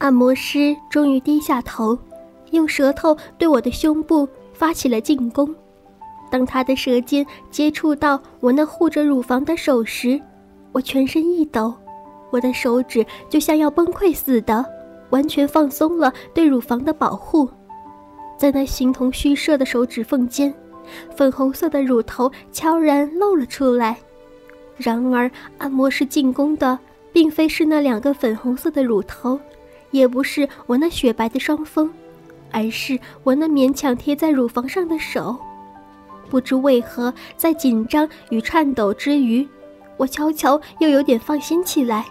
按摩师终于低下头，用舌头对我的胸部发起了进攻。当他的舌尖接触到我那护着乳房的手时，我全身一抖，我的手指就像要崩溃似的，完全放松了对乳房的保护。在那形同虚设的手指缝间，粉红色的乳头悄然露了出来。然而，按摩师进攻的并非是那两个粉红色的乳头，也不是我那雪白的双峰，而是我那勉强贴在乳房上的手。不知为何，在紧张与颤抖之余，我悄悄又有点放心起来。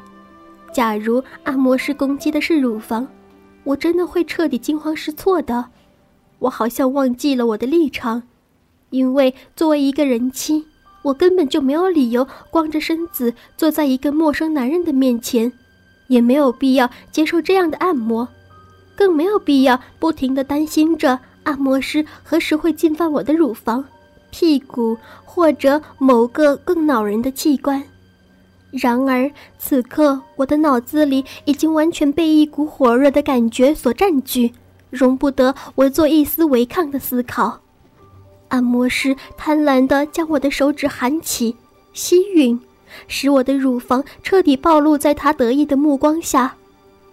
假如按摩师攻击的是乳房，我真的会彻底惊慌失措的。我好像忘记了我的立场，因为作为一个人妻，我根本就没有理由光着身子坐在一个陌生男人的面前，也没有必要接受这样的按摩，更没有必要不停地担心着按摩师何时会进犯我的乳房。屁股或者某个更恼人的器官，然而此刻我的脑子里已经完全被一股火热的感觉所占据，容不得我做一丝违抗的思考。按摩师贪婪地将我的手指含起、吸吮，使我的乳房彻底暴露在他得意的目光下。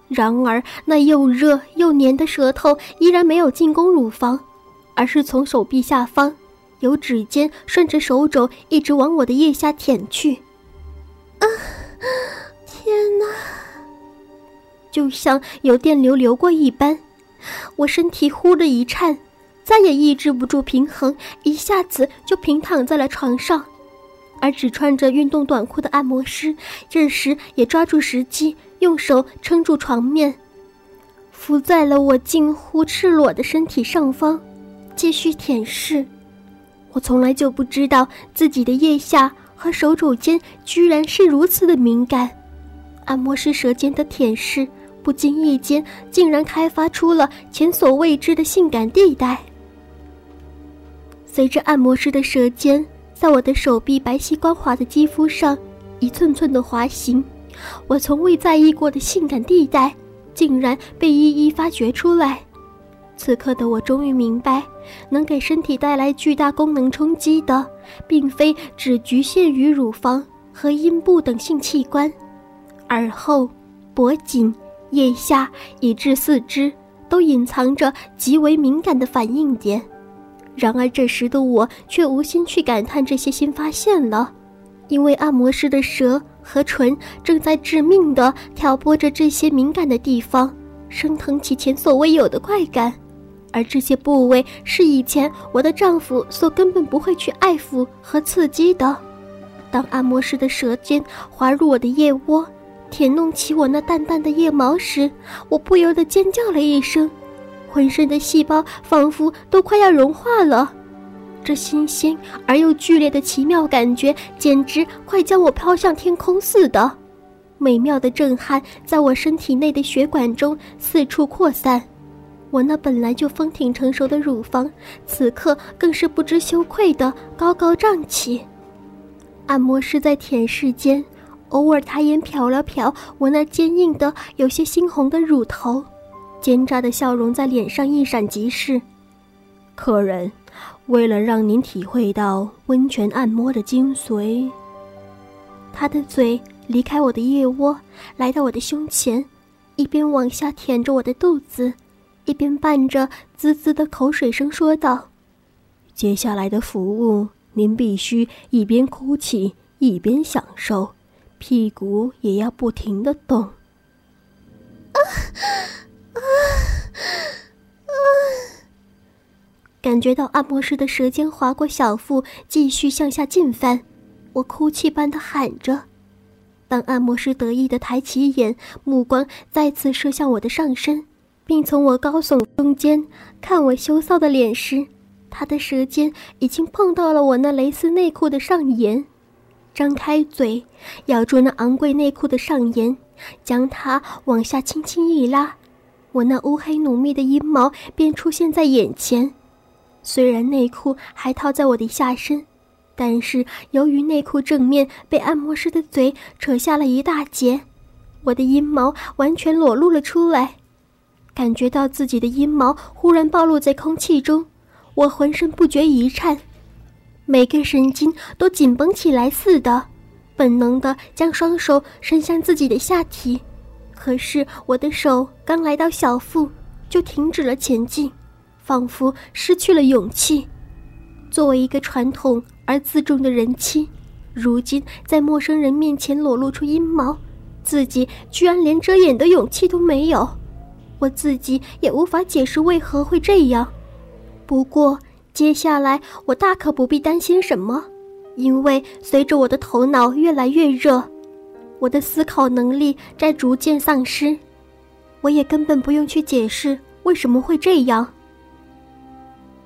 然而那又热又黏的舌头依然没有进攻乳房，而是从手臂下方。由指尖顺着手肘一直往我的腋下舔去，啊！天哪！就像有电流流过一般，我身体忽的一颤，再也抑制不住平衡，一下子就平躺在了床上。而只穿着运动短裤的按摩师，这时也抓住时机，用手撑住床面，伏在了我近乎赤裸的身体上方，继续舔舐。我从来就不知道自己的腋下和手肘间居然是如此的敏感，按摩师舌尖的舔舐，不经意间竟然开发出了前所未知的性感地带。随着按摩师的舌尖在我的手臂白皙光滑的肌肤上一寸寸的滑行，我从未在意过的性感地带，竟然被一一发掘出来。此刻的我终于明白，能给身体带来巨大功能冲击的，并非只局限于乳房和阴部等性器官，耳后、脖颈、腋下以至四肢，都隐藏着极为敏感的反应点。然而这时的我却无心去感叹这些新发现了，因为按摩师的舌和唇正在致命的挑拨着这些敏感的地方，升腾起前所未有的快感。而这些部位是以前我的丈夫所根本不会去爱抚和刺激的。当按摩师的舌尖滑入我的腋窝，舔弄起我那淡淡的腋毛时，我不由得尖叫了一声，浑身的细胞仿佛都快要融化了。这新鲜而又剧烈的奇妙感觉，简直快将我飘向天空似的。美妙的震撼在我身体内的血管中四处扩散。我那本来就丰挺成熟的乳房，此刻更是不知羞愧的高高胀起。按摩师在舔舐间，偶尔抬眼瞟了瞟我那坚硬的、有些猩红的乳头，奸诈的笑容在脸上一闪即逝。客人，为了让您体会到温泉按摩的精髓，他的嘴离开我的腋窝，来到我的胸前，一边往下舔着我的肚子。一边伴着滋滋的口水声说道：“接下来的服务，您必须一边哭泣一边享受，屁股也要不停的动。”啊！感觉到按摩师的舌尖划过小腹，继续向下进翻，我哭泣般的喊着。当按摩师得意的抬起眼，目光再次射向我的上身。并从我高耸中间看我羞臊的脸时，他的舌尖已经碰到了我那蕾丝内裤的上沿，张开嘴咬住那昂贵内裤的上沿，将它往下轻轻一拉，我那乌黑浓密的阴毛便出现在眼前。虽然内裤还套在我的下身，但是由于内裤正面被按摩师的嘴扯下了一大截，我的阴毛完全裸露了出来。感觉到自己的阴毛忽然暴露在空气中，我浑身不觉一颤，每根神经都紧绷起来似的，本能的将双手伸向自己的下体。可是我的手刚来到小腹，就停止了前进，仿佛失去了勇气。作为一个传统而自重的人妻，如今在陌生人面前裸露出阴毛，自己居然连遮掩的勇气都没有。我自己也无法解释为何会这样。不过接下来我大可不必担心什么，因为随着我的头脑越来越热。我的思考能力在逐渐丧失，我也根本不用去解释为什么会这样。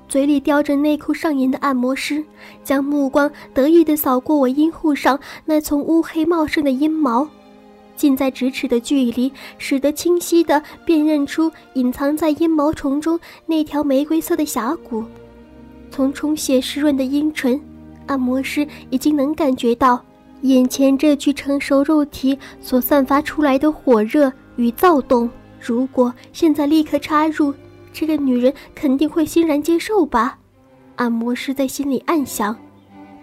嘴里叼着内裤上沿的按摩师，将目光得意地扫过我阴户上那丛乌黑茂盛的阴毛，近在咫尺的距离，使得清晰地辨认出隐藏在阴毛丛中那条玫瑰色的峡谷。从充血湿润的阴唇，按摩师已经能感觉到。眼前这具成熟肉体所散发出来的火热与躁动，如果现在立刻插入，这个女人肯定会欣然接受吧？按摩师在心里暗想。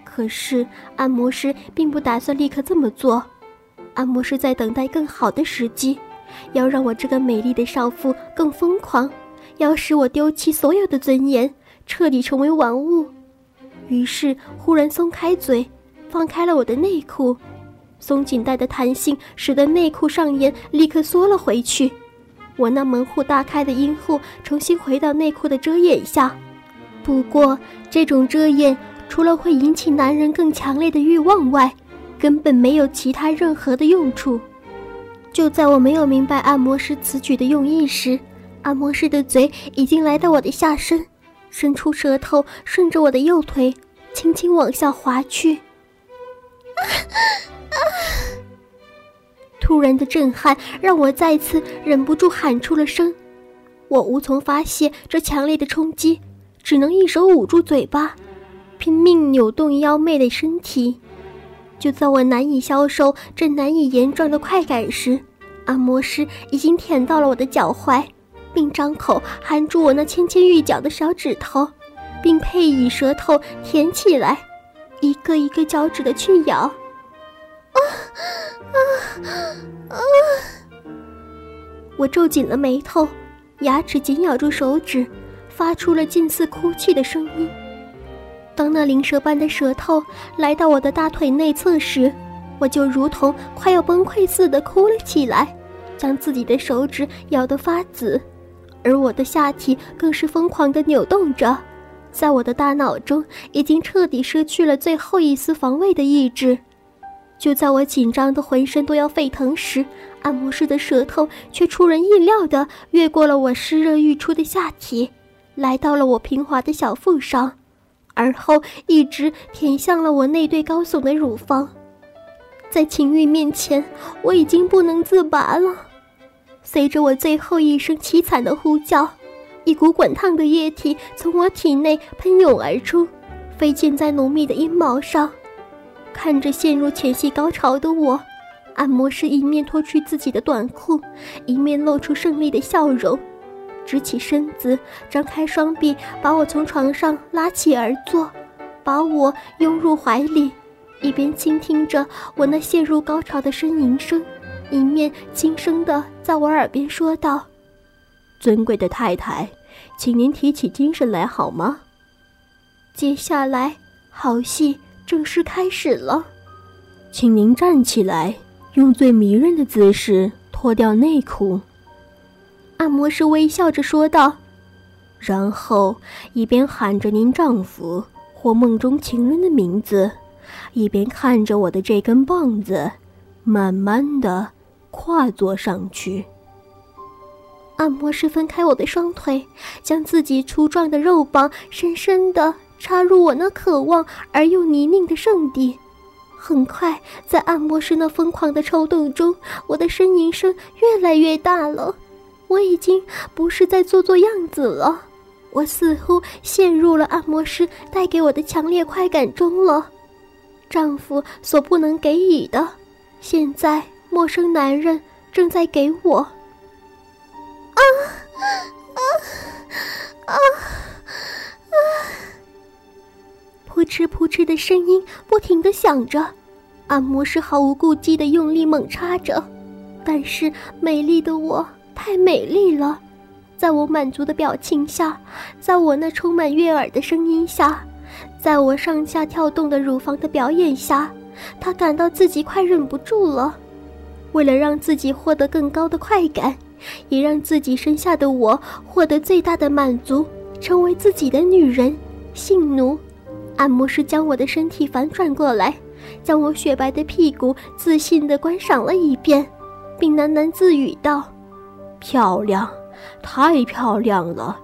可是按摩师并不打算立刻这么做，按摩师在等待更好的时机，要让我这个美丽的少妇更疯狂，要使我丢弃所有的尊严，彻底成为玩物。于是忽然松开嘴。放开了我的内裤，松紧带的弹性使得内裤上沿立刻缩了回去。我那门户大开的阴户重新回到内裤的遮掩下。不过，这种遮掩除了会引起男人更强烈的欲望外，根本没有其他任何的用处。就在我没有明白按摩师此举的用意时，按摩师的嘴已经来到我的下身，伸出舌头顺着我的右腿轻轻往下滑去。突然的震撼让我再次忍不住喊出了声，我无从发泄这强烈的冲击，只能一手捂住嘴巴，拼命扭动妖媚的身体。就在我难以消受这难以言状的快感时，按摩师已经舔到了我的脚踝，并张口含住我那纤纤玉脚的小指头，并配以舌头舔起来。一个一个脚趾的去咬，啊啊啊！我皱紧了眉头，牙齿紧咬住手指，发出了近似哭泣的声音。当那灵蛇般的舌头来到我的大腿内侧时，我就如同快要崩溃似的哭了起来，将自己的手指咬得发紫，而我的下体更是疯狂地扭动着。在我的大脑中，已经彻底失去了最后一丝防卫的意志。就在我紧张的浑身都要沸腾时，按摩师的舌头却出人意料地越过了我湿热欲出的下体，来到了我平滑的小腹上，而后一直舔向了我那对高耸的乳房。在情欲面前，我已经不能自拔了。随着我最后一声凄惨的呼叫。一股滚烫的液体从我体内喷涌而出，飞溅在浓密的阴毛上。看着陷入前戏高潮的我，按摩师一面脱去自己的短裤，一面露出胜利的笑容，直起身子，张开双臂，把我从床上拉起而坐，把我拥入怀里，一边倾听着我那陷入高潮的呻吟声，一面轻声地在我耳边说道：“尊贵的太太。”请您提起精神来好吗？接下来，好戏正式开始了。请您站起来，用最迷人的姿势脱掉内裤。按摩师微笑着说道，然后一边喊着您丈夫或梦中情人的名字，一边看着我的这根棒子，慢慢的跨坐上去。按摩师分开我的双腿，将自己粗壮的肉棒深深地插入我那渴望而又泥泞的圣地。很快，在按摩师那疯狂的抽动中，我的呻吟声越来越大了。我已经不是在做做样子了，我似乎陷入了按摩师带给我的强烈快感中了。丈夫所不能给予的，现在陌生男人正在给我。啊啊啊啊扑哧扑哧的声音不停的响着按摩师毫无顾忌的用力猛插着但是美丽的我太美丽了在我满足的表情下在我那充满悦耳的声音下在我上下跳动的乳房的表演下他感到自己快忍不住了。为了让自己获得更高的快感也让自己身下的我获得最大的满足，成为自己的女人。性奴，按摩师将我的身体反转过来，将我雪白的屁股自信地观赏了一遍，并喃喃自语道：“漂亮，太漂亮了。”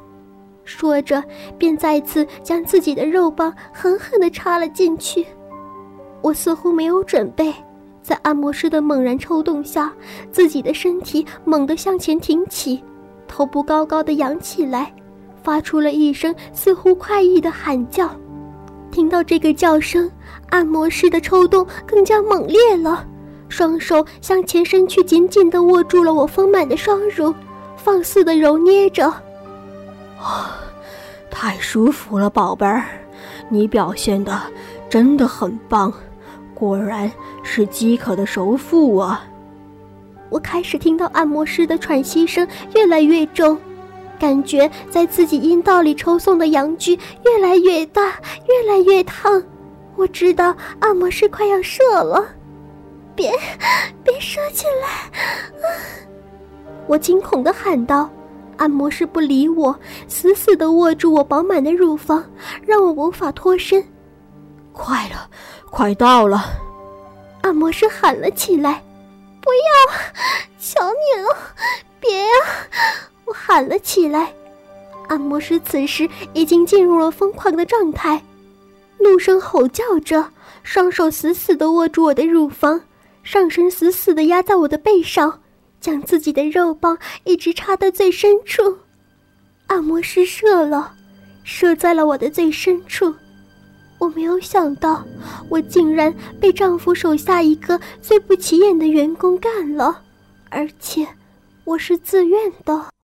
说着，便再次将自己的肉棒狠狠地插了进去。我似乎没有准备，在按摩师的猛然抽动下，自己的身体猛地向前挺起，头部高高的扬起来。发出了一声似乎快意的喊叫，听到这个叫声，按摩师的抽动更加猛烈了，双手向前伸去，紧紧地握住了我丰满的双乳，放肆地揉捏着。啊，太舒服了，宝贝儿，你表现的真的很棒，果然是饥渴的首富啊！我开始听到按摩师的喘息声越来越重。感觉在自己阴道里抽送的阳具越来越大，越来越烫。我知道按摩师快要射了，别，别射进来！啊我惊恐的喊道。按摩师不理我，死死的握住我饱满的乳房，让我无法脱身。快了，快到了！按摩师喊了起来：“不要，求你了，别呀！”我喊了起来，按摩师此时已经进入了疯狂的状态，怒声吼叫着，双手死死地握住我的乳房，上身死死地压在我的背上，将自己的肉棒一直插到最深处。按摩师射了，射在了我的最深处。我没有想到，我竟然被丈夫手下一个最不起眼的员工干了，而且我是自愿的。